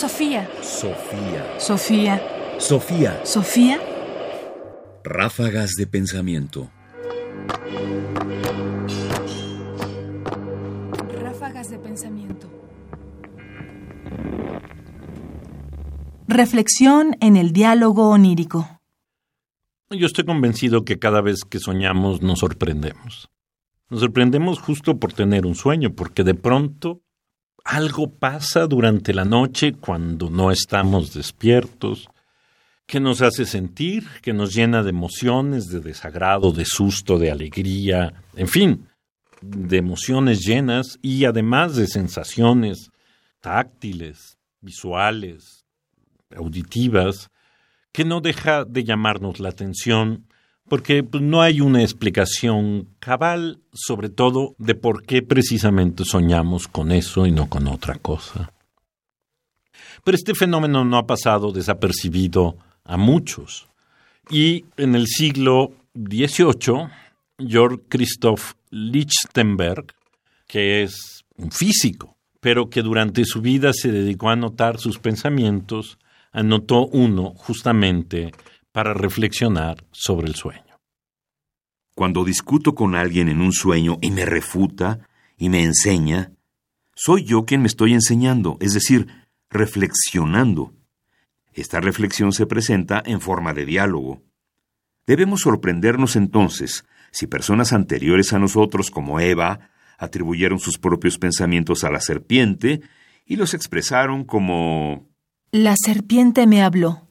Sofía. Sofía. Sofía. Sofía. Sofía. Ráfagas de pensamiento. Ráfagas de pensamiento. Reflexión en el diálogo onírico. Yo estoy convencido que cada vez que soñamos nos sorprendemos. Nos sorprendemos justo por tener un sueño, porque de pronto algo pasa durante la noche cuando no estamos despiertos, que nos hace sentir, que nos llena de emociones, de desagrado, de susto, de alegría, en fin, de emociones llenas y además de sensaciones táctiles, visuales, auditivas, que no deja de llamarnos la atención porque pues, no hay una explicación cabal, sobre todo, de por qué precisamente soñamos con eso y no con otra cosa. Pero este fenómeno no ha pasado desapercibido a muchos. Y en el siglo XVIII, Georg Christoph Lichtenberg, que es un físico, pero que durante su vida se dedicó a anotar sus pensamientos, anotó uno justamente para reflexionar sobre el sueño. Cuando discuto con alguien en un sueño y me refuta y me enseña, soy yo quien me estoy enseñando, es decir, reflexionando. Esta reflexión se presenta en forma de diálogo. Debemos sorprendernos entonces si personas anteriores a nosotros, como Eva, atribuyeron sus propios pensamientos a la serpiente y los expresaron como La serpiente me habló.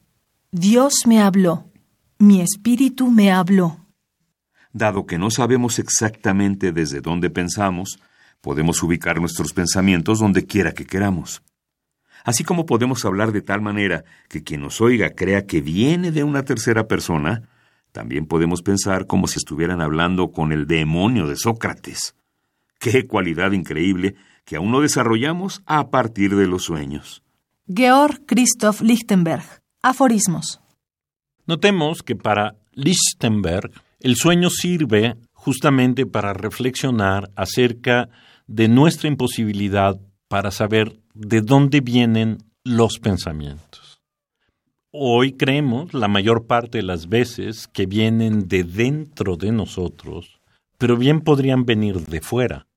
Dios me habló. Mi espíritu me habló. Dado que no sabemos exactamente desde dónde pensamos, podemos ubicar nuestros pensamientos donde quiera que queramos. Así como podemos hablar de tal manera que quien nos oiga crea que viene de una tercera persona, también podemos pensar como si estuvieran hablando con el demonio de Sócrates. Qué cualidad increíble que aún no desarrollamos a partir de los sueños. Georg Christoph Lichtenberg. Aforismos. Notemos que para Lichtenberg el sueño sirve justamente para reflexionar acerca de nuestra imposibilidad para saber de dónde vienen los pensamientos. Hoy creemos, la mayor parte de las veces, que vienen de dentro de nosotros, pero bien podrían venir de fuera.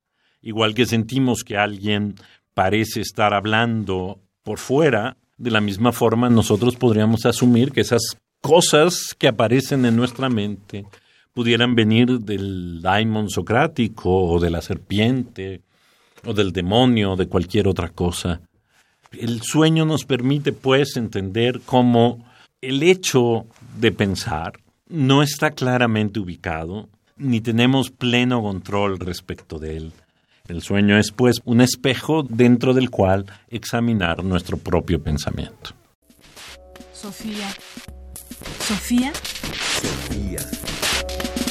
Igual que sentimos que alguien parece estar hablando por fuera, de la misma forma nosotros podríamos asumir que esas cosas que aparecen en nuestra mente pudieran venir del daimon socrático o de la serpiente o del demonio o de cualquier otra cosa. El sueño nos permite pues entender cómo el hecho de pensar no está claramente ubicado, ni tenemos pleno control respecto de él. El sueño es pues un espejo dentro del cual examinar nuestro propio pensamiento. Sofía. Sofía. Sofía.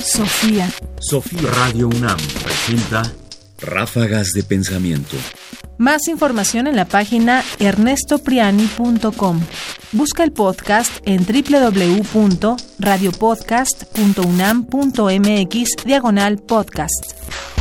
Sofía. Sofía. Radio UNAM presenta Ráfagas de pensamiento. Más información en la página ernestopriani.com. Busca el podcast en www.radiopodcast.unam.mx diagonal podcast.